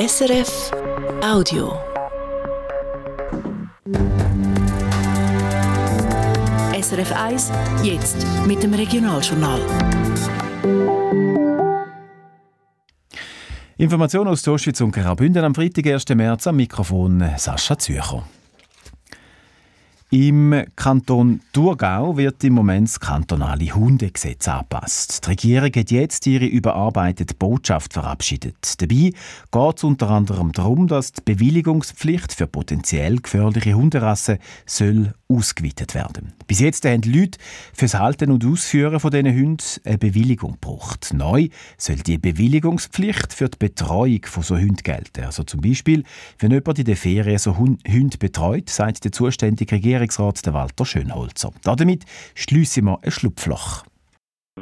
SRF Audio. SRF 1, jetzt mit dem Regionaljournal. Informationen aus Torschwitz und Graubünden am Freitag, 1. März, am Mikrofon Sascha Zürcher. Im Kanton Thurgau wird im Moment das kantonale Hundegesetz angepasst. Die Regierung hat jetzt ihre überarbeitete Botschaft verabschiedet. Dabei geht es unter anderem darum, dass die Bewilligungspflicht für potenziell gefährliche Hunderassen soll ausgeweitet werden. Bis jetzt haben Leute fürs Halten und Ausführen von diesen Hunden eine Bewilligung gebraucht. Neu soll die Bewilligungspflicht für die Betreuung von so Hunden gelten. Also zum Beispiel, wenn jemand in der Ferien so Hunde betreut, sagt der zuständige Regierung Regierungsrat Walter Schönholzer. Damit schliessen wir ein Schlupfloch.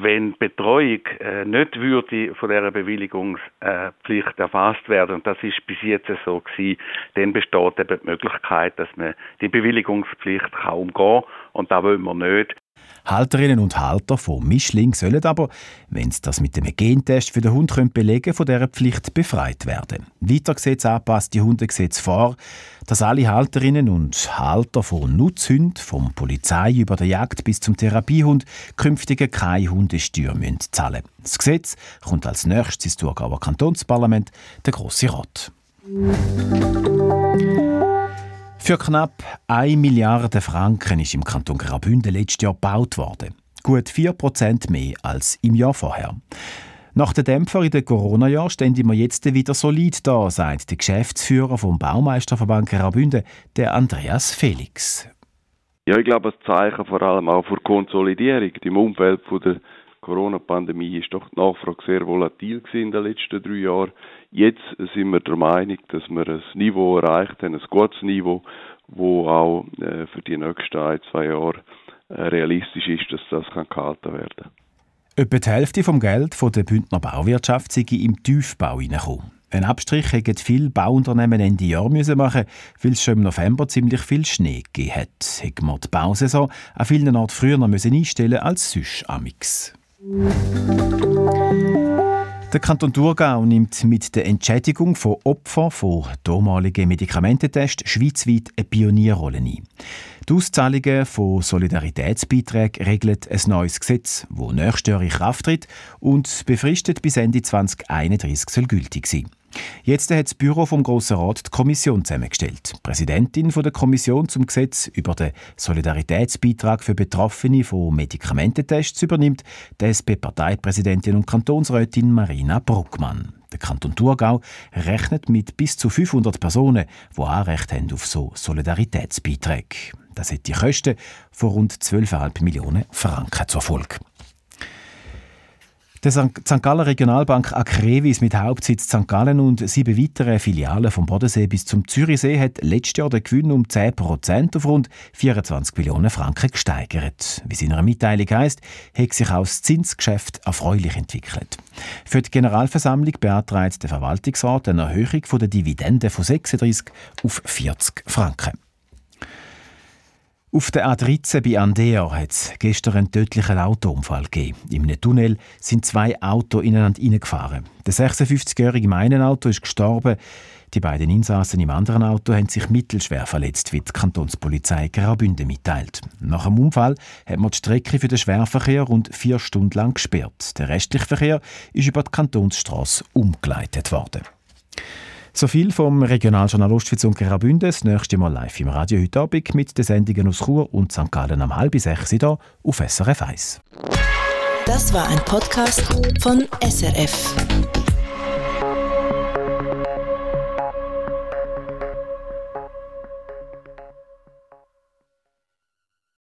Wenn Betreuung äh, nicht würde von dieser Bewilligungspflicht erfasst werden, und das ist bis jetzt so gewesen, dann besteht eben die Möglichkeit, dass man die Bewilligungspflicht kaum umgehen kann. Und das wollen wir nicht. Halterinnen und Halter von Mischling sollen aber, wenn sie das mit dem Gentest für den Hund können belegen von dieser Pflicht befreit werden. Weiter sieht das die Hundegesetz vor, dass alle Halterinnen und Halter von Nutzhunden, vom Polizei über der Jagd bis zum Therapiehund, künftige keine Hundesteuer zahlen müssen. Das Gesetz kommt als nächstes ins Thurgauer Kantonsparlament, der Grosse Rat. Für knapp 1 Milliarde Franken ist im Kanton Graubünden letztes Jahr gebaut worden. Gut 4% mehr als im Jahr vorher. Nach den Dämpfer in den Corona-Jahren stehen wir jetzt wieder solid da, sagt der Geschäftsführer vom Baumeisterverband Graubünden, der Andreas Felix. Ja, ich glaube, das Zeichen vor allem auch für Konsolidierung. Im Umfeld der Corona-Pandemie ist doch die Nachfrage sehr volatil in den letzten drei Jahren. Jetzt sind wir der Meinung, dass wir ein Niveau erreicht haben, ein gutes Niveau, wo auch äh, für die nächsten ein, zwei Jahre äh, realistisch ist, dass das gehalten werden kann. Etwa die Hälfte vom Geld von der Bündner Bauwirtschaft sei im Tiefbau hineingekommen. Ein Abstrich hätten viele Bauunternehmen Ende Jahr müssen machen, weil es schon im November ziemlich viel Schnee gegeben hat. Hätten wir die Bausaison an vielen Orten früher einstellen als sonst amix. Der Kanton Thurgau nimmt mit der Entschädigung von Opfern von damaligen Medikamententests schweizweit eine Pionierrolle ein. Die Auszahlungen von Solidaritätsbeiträgen regelt ein neues Gesetz, das nächstes Jahr in Kraft tritt und befristet bis Ende 2031 soll gültig sein. Jetzt hat das Büro vom Grossen Rat die Kommission zusammengestellt. Die Präsidentin der Kommission zum Gesetz über den Solidaritätsbeitrag für Betroffene von Medikamententests übernimmt die SP-Parteipräsidentin und Kantonsrätin Marina Bruckmann. Der Kanton Thurgau rechnet mit bis zu 500 Personen, die Anrecht haben auf so Solidaritätsbeiträge. Das hat die Kosten von rund 12,5 Millionen Franken zur Folge. Der St. Galler Regionalbank Acrevis mit Hauptsitz St. Gallen und sieben weitere Filialen vom Bodensee bis zum Zürichsee hat letztes Jahr den Gewinn um 10% auf rund 24 Millionen Franken gesteigert. Wie es in einer Mitteilung heisst, hat sich auch das Zinsgeschäft erfreulich entwickelt. Für die Generalversammlung beantragt der Verwaltungsrat eine Erhöhung der Dividende von 36 auf 40 Franken. Auf der A13 bei Andea hat es gestern einen tödlichen Autounfall gegeben. Einem Tunnel sind zwei Autos ineinander hineingefahren. Der 56-Jährige im einen Auto ist gestorben. Die beiden Insassen im anderen Auto haben sich mittelschwer verletzt, wie die Kantonspolizei Graubünden mitteilt. Nach dem Unfall hat man die Strecke für den Schwerverkehr rund vier Stunden lang gesperrt. Der restliche Verkehr ist über die Kantonsstraße umgeleitet worden. So viel vom Regionaljournal Ostschweiz und Graubünden. Das nächste Mal live im Radio heute Abend mit den Sendungen aus Chur und St. Gallen am halb sechs hier auf SRF 1. Das war ein Podcast von SRF.